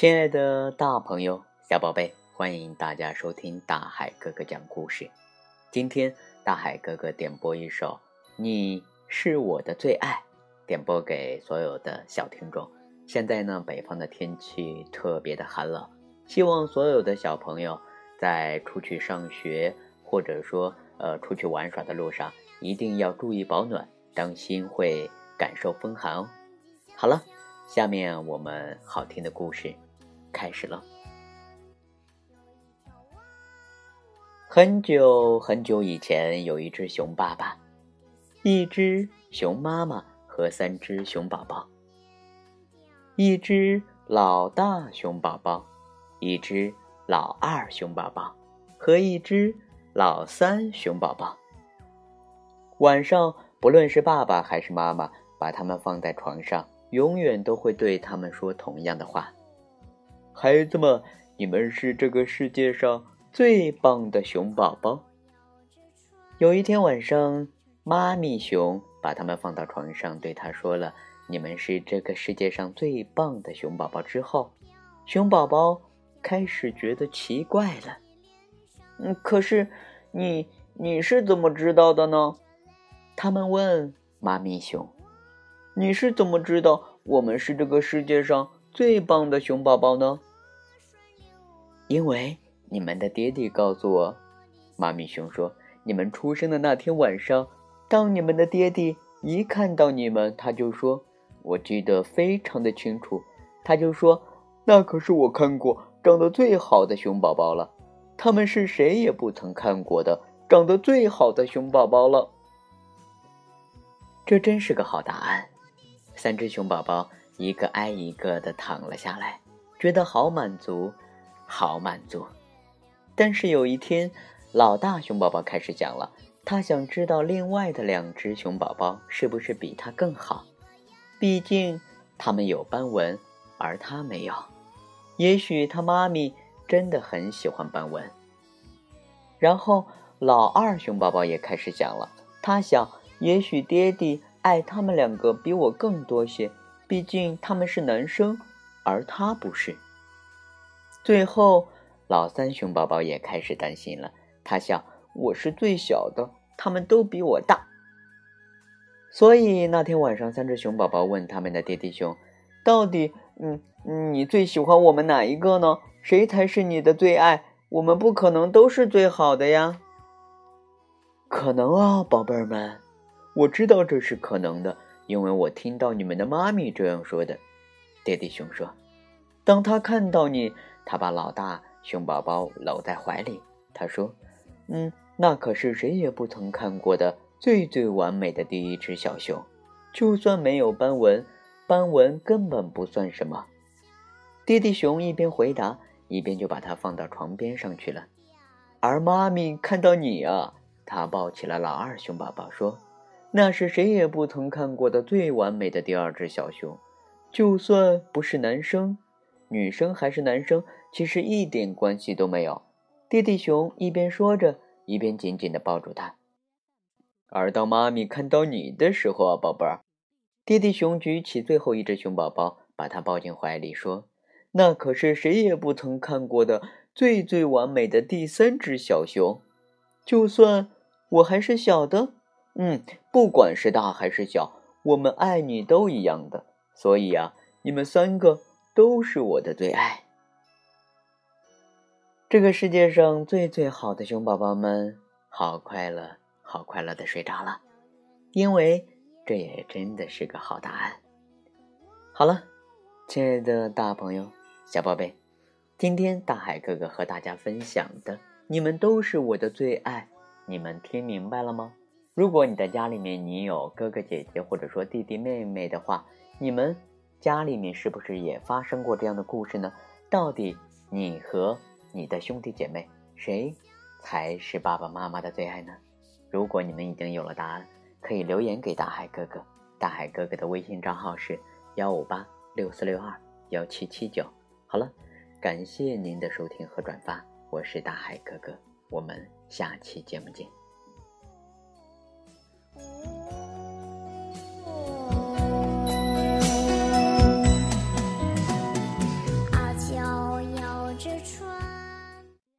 亲爱的大朋友、小宝贝，欢迎大家收听大海哥哥讲故事。今天大海哥哥点播一首《你是我的最爱》，点播给所有的小听众。现在呢，北方的天气特别的寒冷，希望所有的小朋友在出去上学或者说呃出去玩耍的路上，一定要注意保暖，当心会感受风寒哦。好了。下面我们好听的故事开始了。很久很久以前，有一只熊爸爸，一只熊妈妈和三只熊宝宝，一只老大熊宝宝，一只老二熊宝宝和一只老三熊宝宝。晚上，不论是爸爸还是妈妈，把他们放在床上。永远都会对他们说同样的话：“孩子们，你们是这个世界上最棒的熊宝宝。”有一天晚上，妈咪熊把他们放到床上，对他说了：“你们是这个世界上最棒的熊宝宝。”之后，熊宝宝开始觉得奇怪了。“嗯，可是你你是怎么知道的呢？”他们问妈咪熊。你是怎么知道我们是这个世界上最棒的熊宝宝呢？因为你们的爹爹告诉我，妈咪熊说，你们出生的那天晚上，当你们的爹爹一看到你们，他就说，我记得非常的清楚，他就说，那可是我看过长得最好的熊宝宝了，他们是谁也不曾看过的长得最好的熊宝宝了。这真是个好答案。三只熊宝宝一个挨一个的躺了下来，觉得好满足，好满足。但是有一天，老大熊宝宝开始讲了，他想知道另外的两只熊宝宝是不是比他更好，毕竟他们有斑纹，而他没有。也许他妈咪真的很喜欢斑纹。然后老二熊宝宝也开始讲了，他想，也许爹地。爱他们两个比我更多些，毕竟他们是男生，而他不是。最后，老三熊宝宝也开始担心了。他想，我是最小的，他们都比我大。所以那天晚上，三只熊宝宝问他们的爹地熊：“到底，嗯，你最喜欢我们哪一个呢？谁才是你的最爱？我们不可能都是最好的呀。”可能啊，宝贝儿们。我知道这是可能的，因为我听到你们的妈咪这样说的。爹地熊说：“当他看到你，他把老大熊宝宝搂在怀里。他说：‘嗯，那可是谁也不曾看过的最最完美的第一只小熊，就算没有斑纹，斑纹根本不算什么。’爹地熊一边回答，一边就把它放到床边上去了。而妈咪看到你啊，她抱起了老二熊宝宝，说。”那是谁也不曾看过的最完美的第二只小熊，就算不是男生、女生还是男生，其实一点关系都没有。弟弟熊一边说着，一边紧紧地抱住他。而当妈咪看到你的时候啊，宝贝儿，弟弟熊举起最后一只熊宝宝，把它抱进怀里，说：“那可是谁也不曾看过的最最完美的第三只小熊，就算我还是小的。”嗯，不管是大还是小，我们爱你都一样的。所以啊，你们三个都是我的最爱。这个世界上最最好的熊宝宝们，好快乐，好快乐的睡着了，因为这也真的是个好答案。好了，亲爱的大朋友、小宝贝，今天大海哥哥和大家分享的，你们都是我的最爱，你们听明白了吗？如果你的家里面，你有哥哥姐姐或者说弟弟妹妹的话，你们家里面是不是也发生过这样的故事呢？到底你和你的兄弟姐妹谁才是爸爸妈妈的最爱呢？如果你们已经有了答案，可以留言给大海哥哥。大海哥哥的微信账号是幺五八六四六二幺七七九。好了，感谢您的收听和转发，我是大海哥哥，我们下期节目见。